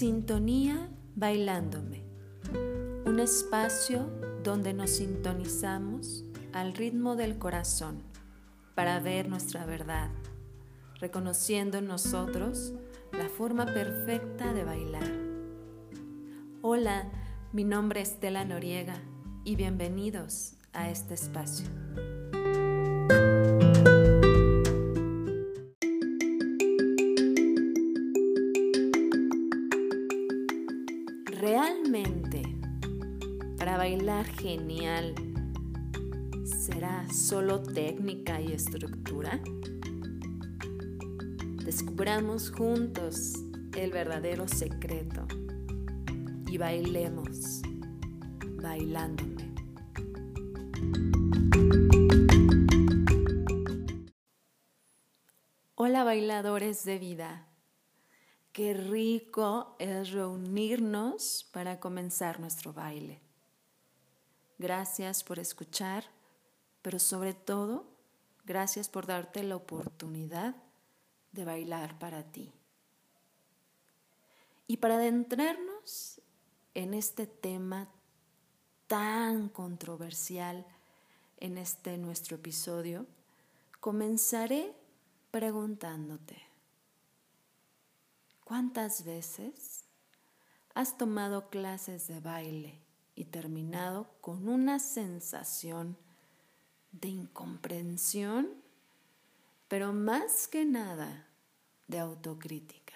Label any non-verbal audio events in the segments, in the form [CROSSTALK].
Sintonía Bailándome, un espacio donde nos sintonizamos al ritmo del corazón para ver nuestra verdad, reconociendo en nosotros la forma perfecta de bailar. Hola, mi nombre es Estela Noriega y bienvenidos a este espacio. Genial será solo técnica y estructura? Descubramos juntos el verdadero secreto y bailemos bailándome. Hola bailadores de vida. Qué rico es reunirnos para comenzar nuestro baile. Gracias por escuchar, pero sobre todo, gracias por darte la oportunidad de bailar para ti. Y para adentrarnos en este tema tan controversial en este nuestro episodio, comenzaré preguntándote. ¿Cuántas veces has tomado clases de baile y terminado con una sensación de incomprensión, pero más que nada de autocrítica?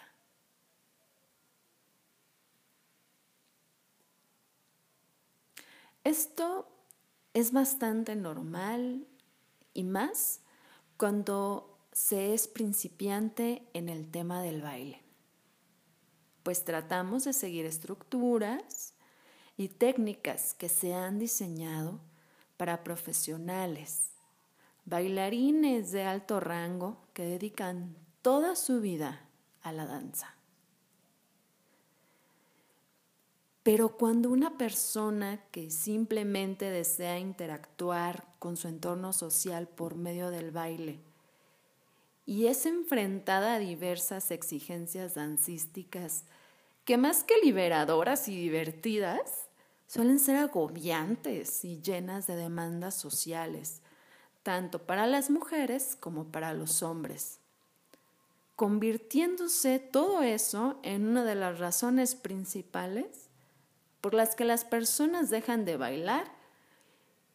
Esto es bastante normal y más cuando se es principiante en el tema del baile pues tratamos de seguir estructuras y técnicas que se han diseñado para profesionales, bailarines de alto rango que dedican toda su vida a la danza. Pero cuando una persona que simplemente desea interactuar con su entorno social por medio del baile y es enfrentada a diversas exigencias dancísticas que más que liberadoras y divertidas, suelen ser agobiantes y llenas de demandas sociales, tanto para las mujeres como para los hombres, convirtiéndose todo eso en una de las razones principales por las que las personas dejan de bailar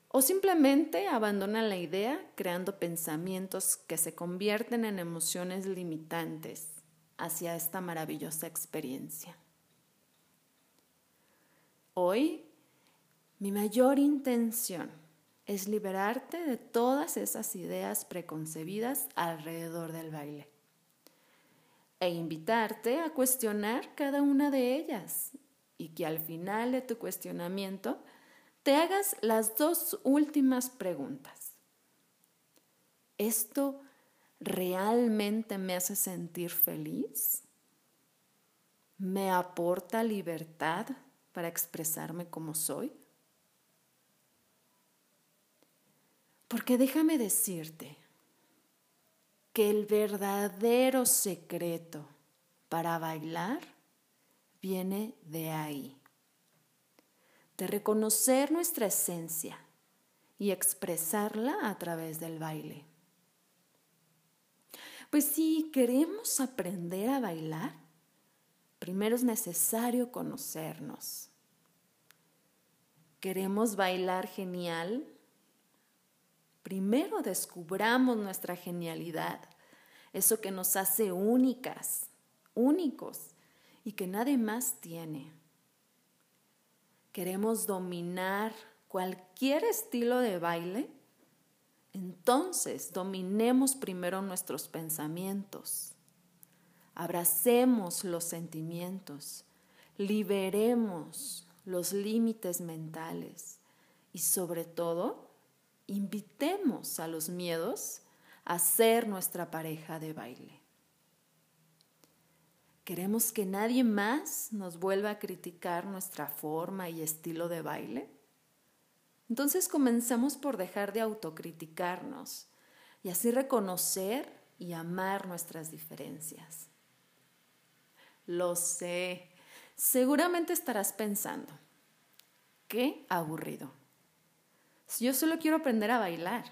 o simplemente abandonan la idea creando pensamientos que se convierten en emociones limitantes hacia esta maravillosa experiencia. Hoy, mi mayor intención es liberarte de todas esas ideas preconcebidas alrededor del baile e invitarte a cuestionar cada una de ellas y que al final de tu cuestionamiento te hagas las dos últimas preguntas. ¿Esto realmente me hace sentir feliz? ¿Me aporta libertad para expresarme como soy? Porque déjame decirte que el verdadero secreto para bailar viene de ahí, de reconocer nuestra esencia y expresarla a través del baile. Pues si queremos aprender a bailar, primero es necesario conocernos. ¿Queremos bailar genial? Primero descubramos nuestra genialidad, eso que nos hace únicas, únicos y que nadie más tiene. ¿Queremos dominar cualquier estilo de baile? Entonces, dominemos primero nuestros pensamientos, abracemos los sentimientos, liberemos los límites mentales y sobre todo, invitemos a los miedos a ser nuestra pareja de baile. ¿Queremos que nadie más nos vuelva a criticar nuestra forma y estilo de baile? Entonces comenzamos por dejar de autocriticarnos y así reconocer y amar nuestras diferencias. Lo sé, Seguramente estarás pensando, qué aburrido. Yo solo quiero aprender a bailar.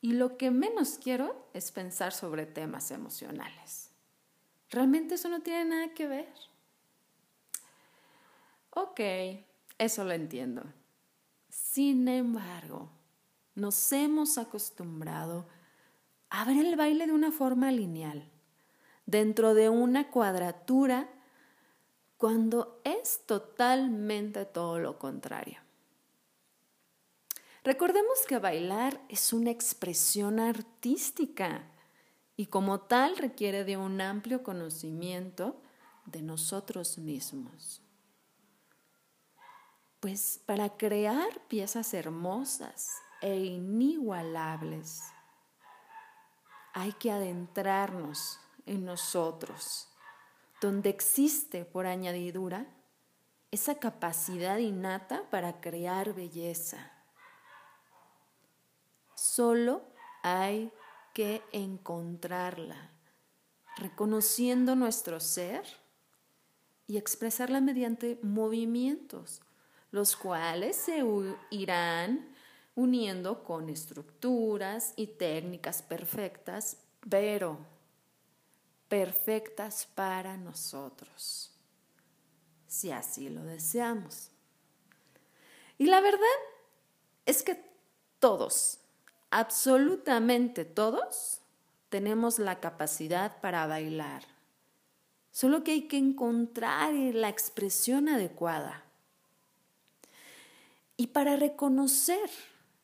Y lo que menos quiero es pensar sobre temas emocionales. Realmente eso no tiene nada que ver. Ok, eso lo entiendo. Sin embargo, nos hemos acostumbrado a ver el baile de una forma lineal, dentro de una cuadratura, cuando es totalmente todo lo contrario. Recordemos que bailar es una expresión artística y como tal requiere de un amplio conocimiento de nosotros mismos. Pues para crear piezas hermosas e inigualables, hay que adentrarnos en nosotros, donde existe por añadidura esa capacidad innata para crear belleza. Solo hay que encontrarla, reconociendo nuestro ser y expresarla mediante movimientos los cuales se irán uniendo con estructuras y técnicas perfectas, pero perfectas para nosotros, si así lo deseamos. Y la verdad es que todos, absolutamente todos, tenemos la capacidad para bailar. Solo que hay que encontrar la expresión adecuada. Y para reconocer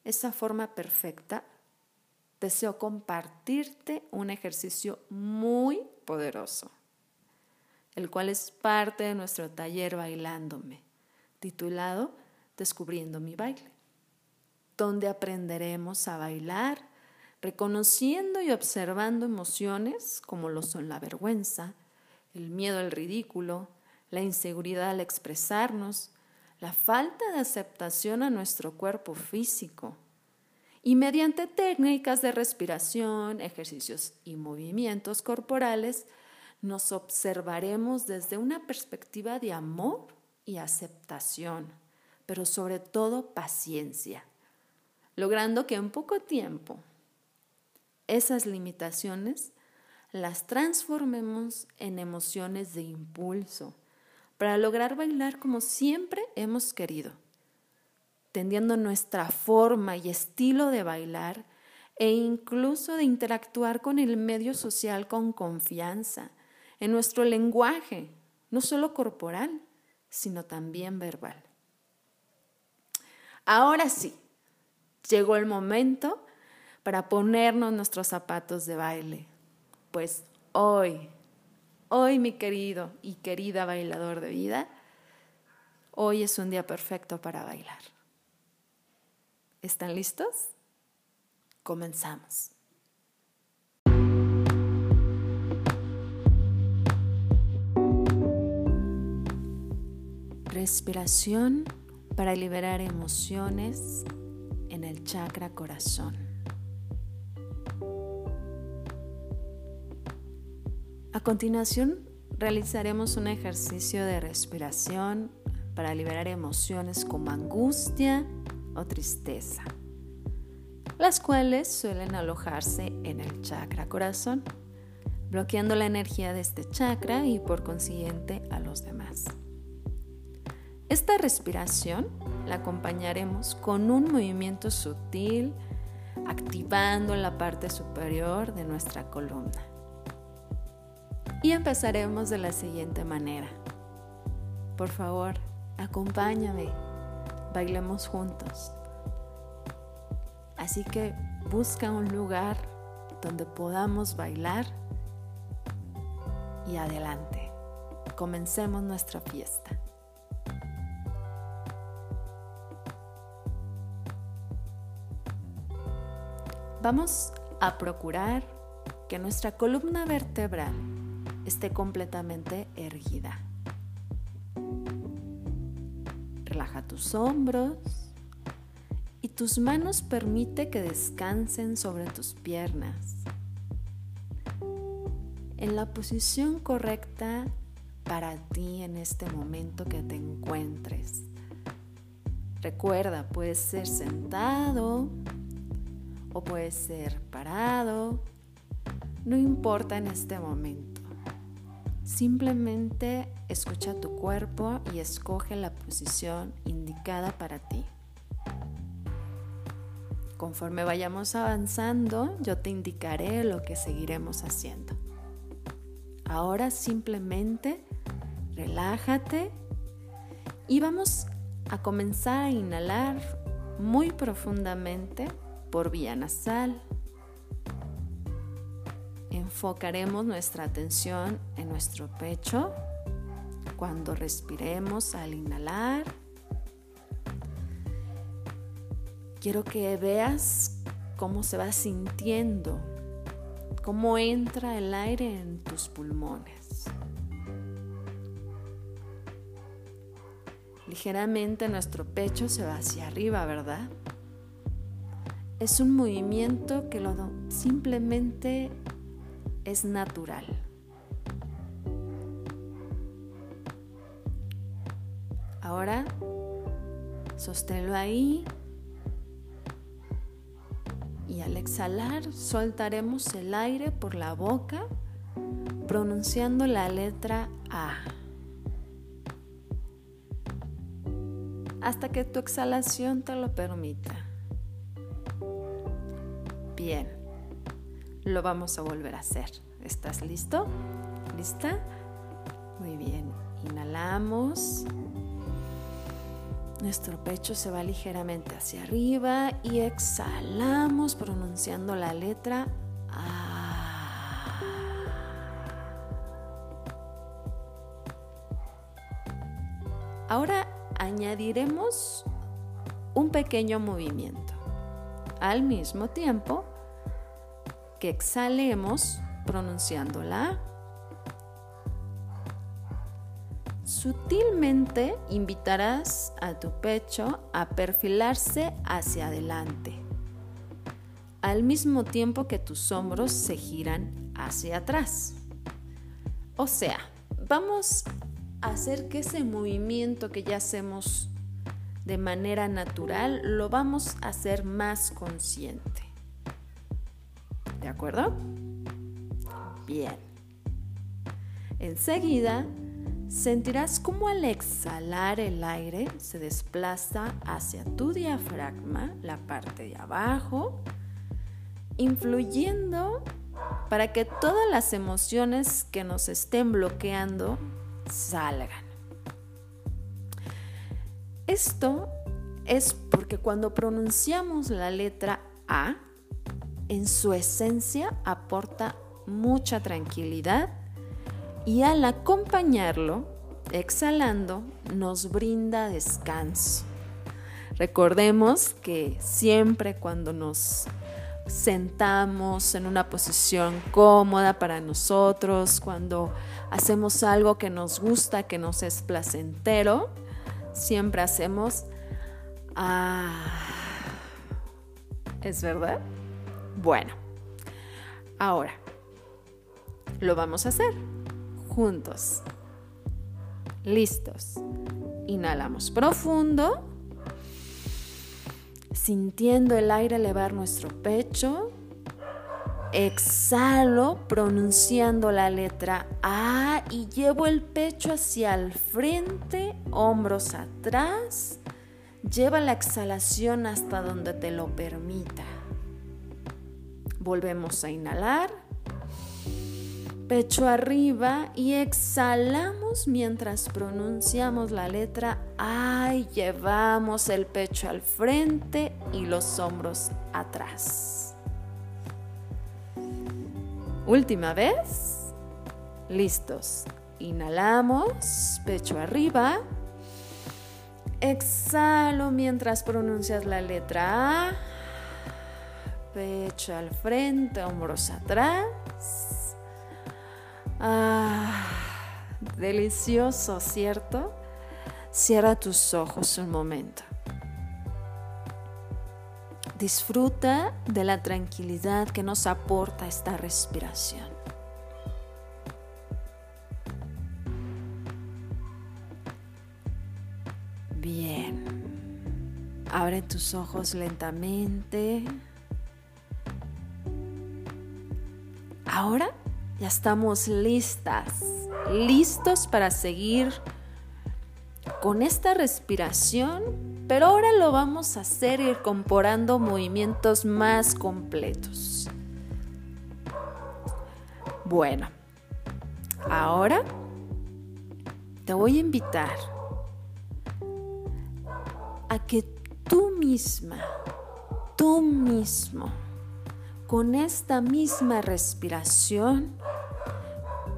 esa forma perfecta, deseo compartirte un ejercicio muy poderoso, el cual es parte de nuestro taller Bailándome, titulado Descubriendo mi baile, donde aprenderemos a bailar reconociendo y observando emociones como lo son la vergüenza, el miedo al ridículo, la inseguridad al expresarnos, la falta de aceptación a nuestro cuerpo físico. Y mediante técnicas de respiración, ejercicios y movimientos corporales, nos observaremos desde una perspectiva de amor y aceptación, pero sobre todo paciencia, logrando que en poco tiempo esas limitaciones las transformemos en emociones de impulso, para lograr bailar como siempre hemos querido, tendiendo nuestra forma y estilo de bailar e incluso de interactuar con el medio social con confianza, en nuestro lenguaje, no solo corporal, sino también verbal. Ahora sí, llegó el momento para ponernos nuestros zapatos de baile, pues hoy Hoy, mi querido y querida bailador de vida, hoy es un día perfecto para bailar. ¿Están listos? Comenzamos. Respiración para liberar emociones en el chakra corazón. A continuación, realizaremos un ejercicio de respiración para liberar emociones como angustia o tristeza, las cuales suelen alojarse en el chakra corazón, bloqueando la energía de este chakra y por consiguiente a los demás. Esta respiración la acompañaremos con un movimiento sutil, activando la parte superior de nuestra columna y empezaremos de la siguiente manera. Por favor, acompáñame, bailemos juntos. Así que busca un lugar donde podamos bailar y adelante. Comencemos nuestra fiesta. Vamos a procurar que nuestra columna vertebral esté completamente erguida. Relaja tus hombros y tus manos permite que descansen sobre tus piernas. En la posición correcta, para ti en este momento que te encuentres. Recuerda, puedes ser sentado o puedes ser parado, no importa en este momento. Simplemente escucha tu cuerpo y escoge la posición indicada para ti. Conforme vayamos avanzando, yo te indicaré lo que seguiremos haciendo. Ahora simplemente relájate y vamos a comenzar a inhalar muy profundamente por vía nasal enfocaremos nuestra atención en nuestro pecho cuando respiremos al inhalar. Quiero que veas cómo se va sintiendo, cómo entra el aire en tus pulmones. Ligeramente nuestro pecho se va hacia arriba, ¿verdad? Es un movimiento que lo simplemente es natural. Ahora, sosténlo ahí y al exhalar soltaremos el aire por la boca pronunciando la letra A. Hasta que tu exhalación te lo permita. Bien lo vamos a volver a hacer. ¿Estás listo? ¿Lista? Muy bien. Inhalamos. Nuestro pecho se va ligeramente hacia arriba y exhalamos pronunciando la letra A. Ahora añadiremos un pequeño movimiento. Al mismo tiempo, que exhalemos pronunciándola. Sutilmente invitarás a tu pecho a perfilarse hacia adelante, al mismo tiempo que tus hombros se giran hacia atrás. O sea, vamos a hacer que ese movimiento que ya hacemos de manera natural lo vamos a hacer más consciente. ¿De acuerdo? Bien. Enseguida sentirás cómo al exhalar el aire se desplaza hacia tu diafragma, la parte de abajo, influyendo para que todas las emociones que nos estén bloqueando salgan. Esto es porque cuando pronunciamos la letra A, en su esencia aporta mucha tranquilidad y al acompañarlo, exhalando, nos brinda descanso. Recordemos que siempre cuando nos sentamos en una posición cómoda para nosotros, cuando hacemos algo que nos gusta, que nos es placentero, siempre hacemos, ah, ¿es verdad? Bueno, ahora lo vamos a hacer juntos. Listos. Inhalamos profundo, sintiendo el aire elevar nuestro pecho. Exhalo pronunciando la letra A y llevo el pecho hacia el frente, hombros atrás. Lleva la exhalación hasta donde te lo permita. Volvemos a inhalar. Pecho arriba y exhalamos mientras pronunciamos la letra A llevamos el pecho al frente y los hombros atrás. Última vez. Listos. Inhalamos, pecho arriba. Exhalo mientras pronuncias la letra A pecho al frente, hombros atrás. Ah, delicioso, ¿cierto? Cierra tus ojos un momento. Disfruta de la tranquilidad que nos aporta esta respiración. Bien. Abre tus ojos lentamente. Ahora ya estamos listas, listos para seguir con esta respiración, pero ahora lo vamos a hacer incorporando movimientos más completos. Bueno, ahora te voy a invitar a que tú misma, tú mismo, con esta misma respiración,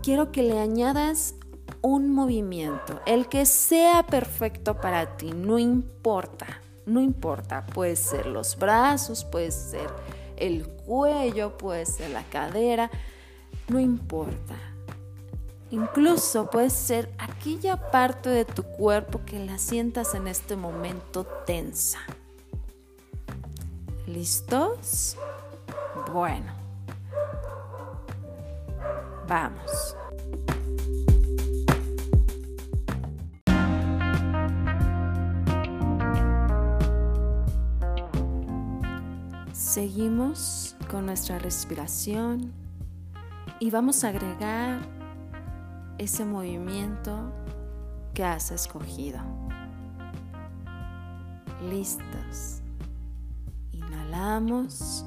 quiero que le añadas un movimiento, el que sea perfecto para ti, no importa, no importa, puede ser los brazos, puede ser el cuello, puede ser la cadera, no importa. Incluso puede ser aquella parte de tu cuerpo que la sientas en este momento tensa. ¿Listos? Bueno, vamos. Seguimos con nuestra respiración y vamos a agregar ese movimiento que has escogido. Listos. Inhalamos,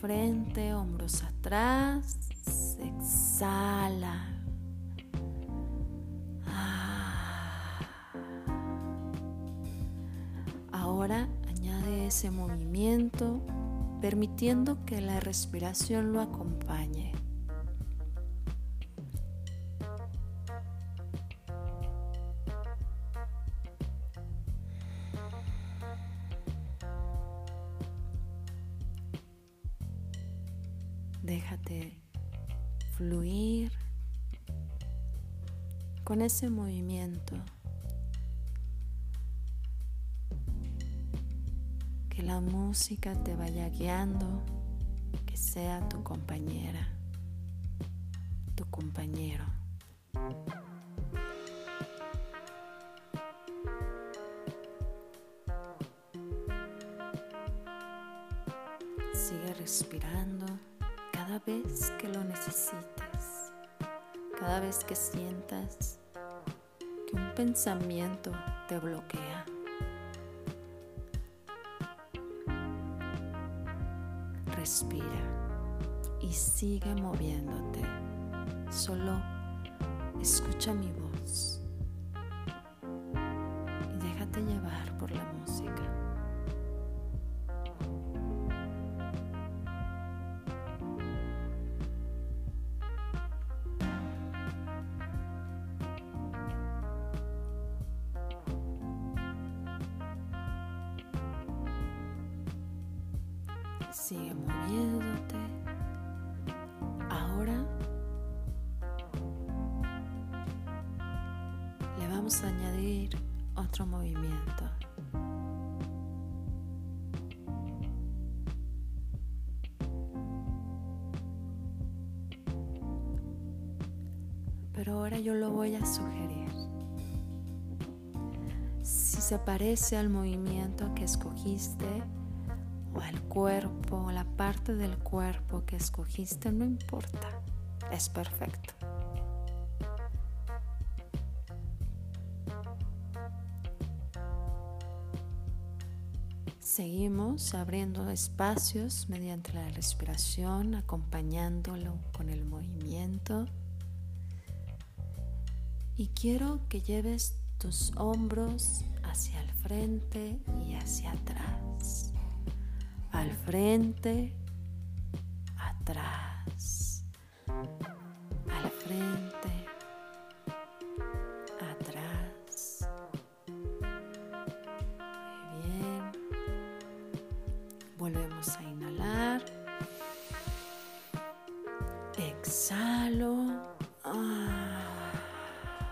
frente, hombros atrás. Exhala. Ah. Ahora añade ese movimiento permitiendo que la respiración lo acompañe. Con ese movimiento. Que la música te vaya guiando, que sea tu compañera, tu compañero. Sigue respirando cada vez que lo necesites, cada vez que sientas pensamiento te bloquea. Respira y sigue moviéndote. Solo escucha mi voz y déjate llevar por la Sigue moviéndote. Ahora le vamos a añadir otro movimiento. Pero ahora yo lo voy a sugerir. Si se parece al movimiento que escogiste, o al cuerpo, la parte del cuerpo que escogiste, no importa, es perfecto. Seguimos abriendo espacios mediante la respiración, acompañándolo con el movimiento. Y quiero que lleves tus hombros hacia el frente y hacia atrás al frente, atrás, al frente, atrás. Muy bien. Volvemos a inhalar. Exhalo. Ah,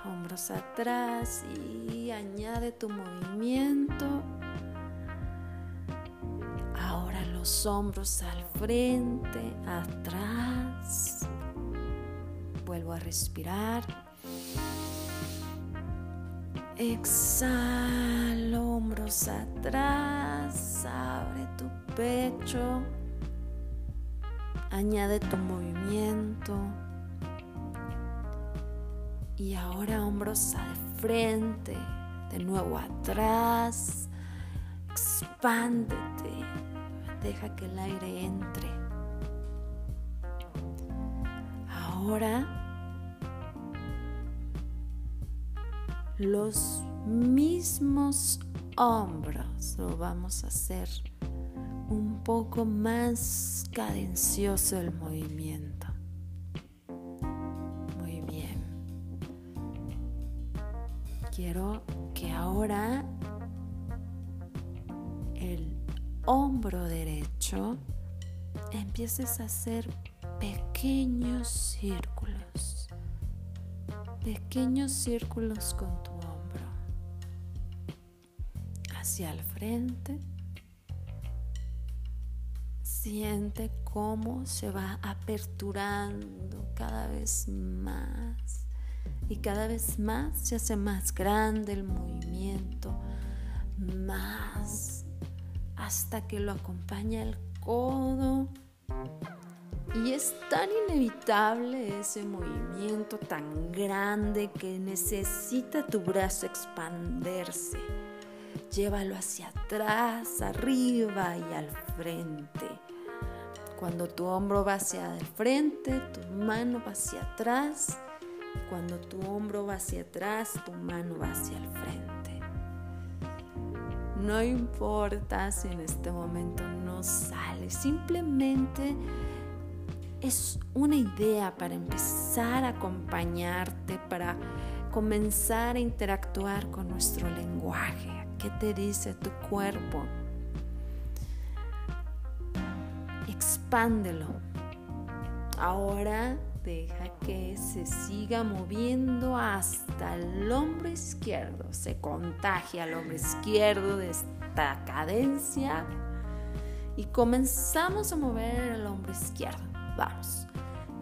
hombros atrás y añade tu movimiento hombros al frente, atrás. Vuelvo a respirar. Exhala, hombros atrás, abre tu pecho, añade tu movimiento. Y ahora hombros al frente, de nuevo atrás, expándete, deja que el aire entre. Ahora los mismos hombros. Lo vamos a hacer un poco más cadencioso el movimiento. Empieces a hacer pequeños círculos. Pequeños círculos con tu hombro. Hacia el frente. Siente cómo se va aperturando cada vez más. Y cada vez más se hace más grande el movimiento, más. Hasta que lo acompaña el codo y es tan inevitable ese movimiento tan grande que necesita tu brazo expanderse. Llévalo hacia atrás, arriba y al frente. Cuando tu hombro va hacia el frente, tu mano va hacia atrás. Cuando tu hombro va hacia atrás, tu mano va hacia el frente. No importa si en este momento no sale, simplemente es una idea para empezar a acompañarte, para comenzar a interactuar con nuestro lenguaje. ¿Qué te dice tu cuerpo? Expándelo. Ahora deja que se siga moviendo hasta el hombro izquierdo. Se contagia al hombro izquierdo de esta cadencia y comenzamos a mover el hombro izquierdo vamos.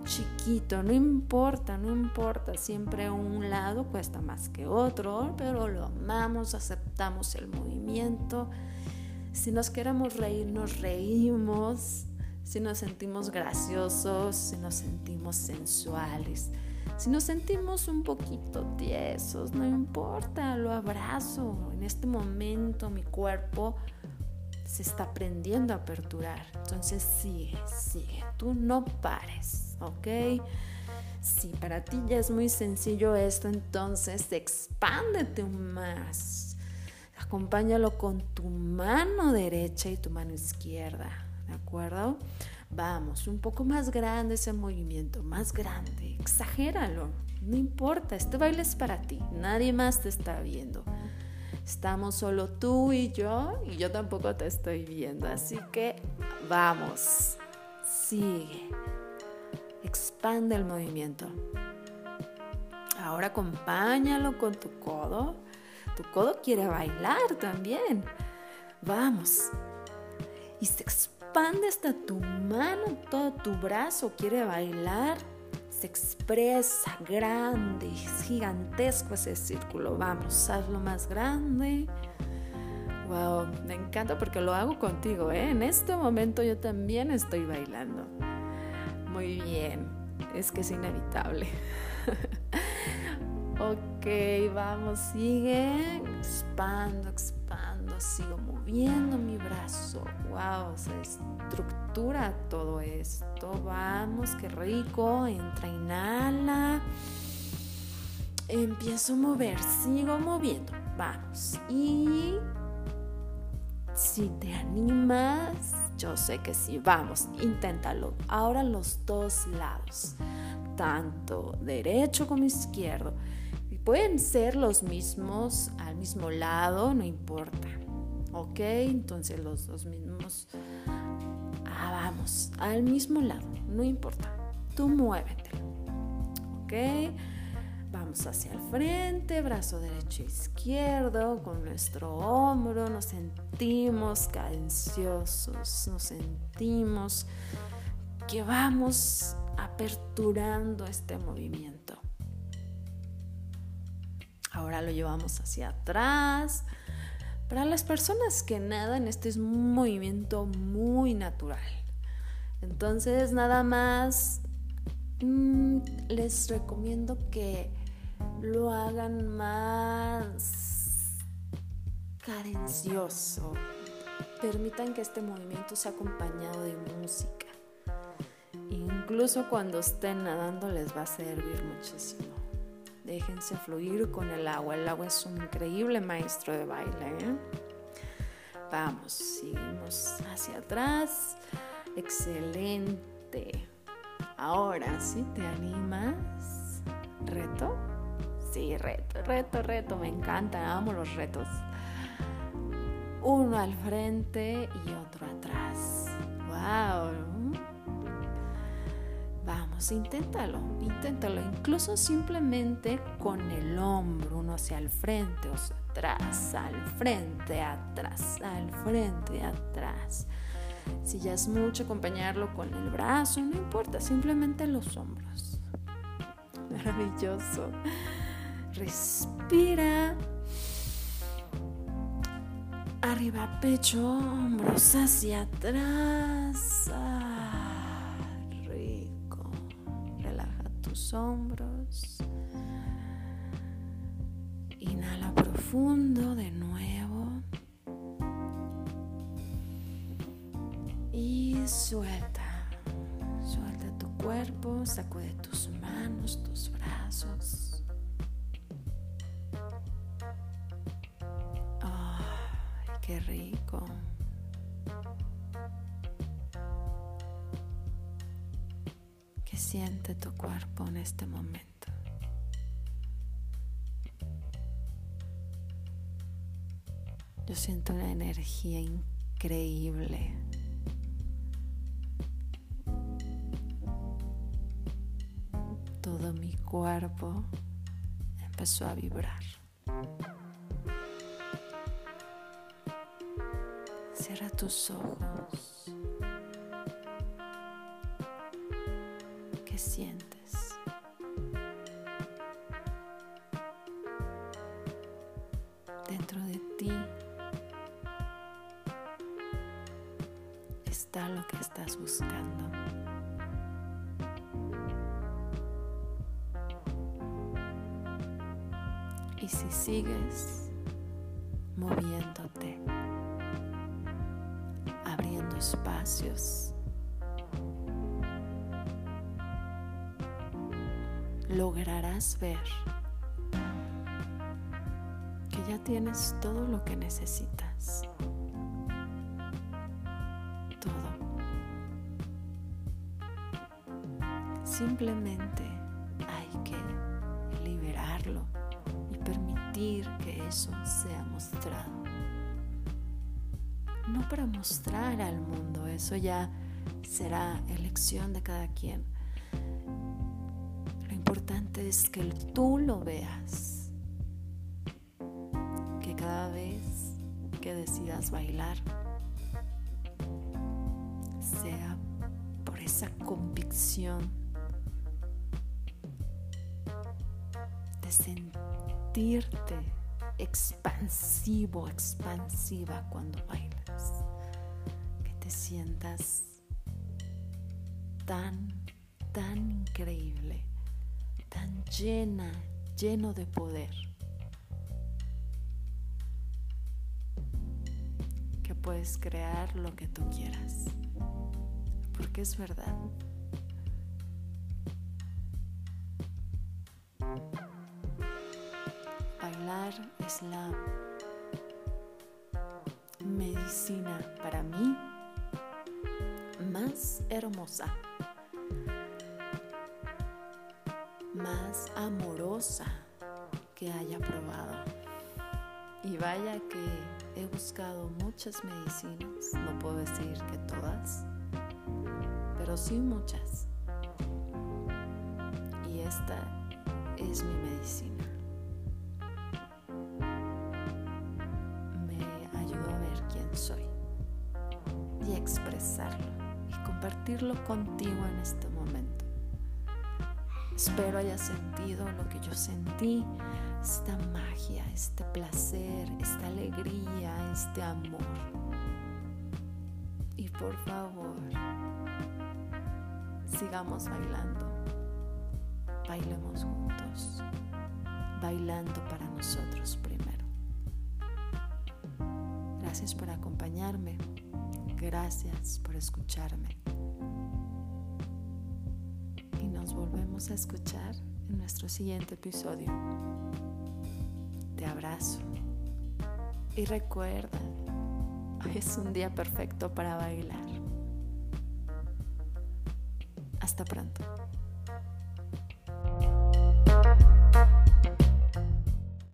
Chiquito, no importa, no importa, siempre un lado cuesta más que otro, pero lo amamos, aceptamos el movimiento. Si nos queremos reír, nos reímos. Si nos sentimos graciosos, si nos sentimos sensuales, si nos sentimos un poquito tiesos, no importa, lo abrazo. En este momento mi cuerpo se está aprendiendo a aperturar. Entonces sigue, sigue, tú no pares, ¿ok? Si para ti ya es muy sencillo esto, entonces expándete más. Acompáñalo con tu mano derecha y tu mano izquierda, ¿de acuerdo? Vamos, un poco más grande ese movimiento, más grande, exagéralo, no importa, este baile es para ti, nadie más te está viendo. Estamos solo tú y yo y yo tampoco te estoy viendo. Así que vamos, sigue, expande el movimiento. Ahora acompáñalo con tu codo. Tu codo quiere bailar también. Vamos. Y se expande hasta tu mano, todo tu brazo quiere bailar expresa, grande, es gigantesco ese círculo. Vamos, hazlo más grande. Wow, me encanta porque lo hago contigo, ¿eh? En este momento yo también estoy bailando. Muy bien, es que es inevitable. [LAUGHS] ok, vamos, sigue. Expando, expando, sigo moviendo mi brazo. Wow, se estructura todo esto. Vamos, qué rico. Entra, inhala. Empiezo a mover, sigo moviendo. Vamos. Y si te animas, yo sé que sí. Vamos, inténtalo. Ahora los dos lados, tanto derecho como izquierdo. Pueden ser los mismos al mismo lado, no importa. ¿Ok? Entonces los dos mismos. Ah, vamos, al mismo lado, no importa. Tú muévete. ¿Ok? Vamos hacia el frente, brazo derecho e izquierdo, con nuestro hombro, nos sentimos cadenciosos, nos sentimos que vamos aperturando este movimiento. Lo llevamos hacia atrás. Para las personas que nadan, este es un movimiento muy natural. Entonces, nada más mm, les recomiendo que lo hagan más cadencioso. Permitan que este movimiento sea acompañado de música. Incluso cuando estén nadando les va a servir muchísimo. Déjense fluir con el agua. El agua es un increíble maestro de baile. ¿eh? Vamos, seguimos hacia atrás. Excelente. Ahora, si te animas, reto. Sí, reto, reto, reto. Me encanta, amo los retos. Uno al frente y otro atrás. ¡Wow! Vamos, inténtalo, inténtalo. Incluso simplemente con el hombro, uno hacia el frente, o hacia atrás, al frente, atrás, al frente, atrás. Si ya es mucho acompañarlo con el brazo, no importa, simplemente los hombros. Maravilloso. Respira. Arriba pecho, hombros hacia atrás. Hombros. Inhala profundo de nuevo. suelta. Suelta tu cuerpo, sacude tus manos, tus brazos. Qué rico. ¿Qué siente tu cuerpo en este momento? Yo siento una energía increíble. mi cuerpo empezó a vibrar. Cierra tus ojos. Lograrás ver que ya tienes todo lo que necesitas. Todo. Simplemente hay que liberarlo que eso sea mostrado. No para mostrar al mundo, eso ya será elección de cada quien. Lo importante es que tú lo veas. Que cada vez que decidas bailar sea por esa convicción de sentir sentirte expansivo, expansiva cuando bailas. Te sientas tan, tan increíble, tan llena, lleno de poder. Que puedes crear lo que tú quieras. Porque es verdad. es la hermosa, más amorosa que haya probado. Y vaya que he buscado muchas medicinas, no puedo decir que todas, pero sí muchas. Y esta es mi medicina. expresarlo y compartirlo contigo en este momento. Espero hayas sentido lo que yo sentí, esta magia, este placer, esta alegría, este amor. Y por favor, sigamos bailando. Bailemos juntos, bailando para nosotros primero. Gracias por acompañarme. Gracias por escucharme. A escuchar en nuestro siguiente episodio. Te abrazo. Y recuerda, hoy es un día perfecto para bailar. Hasta pronto.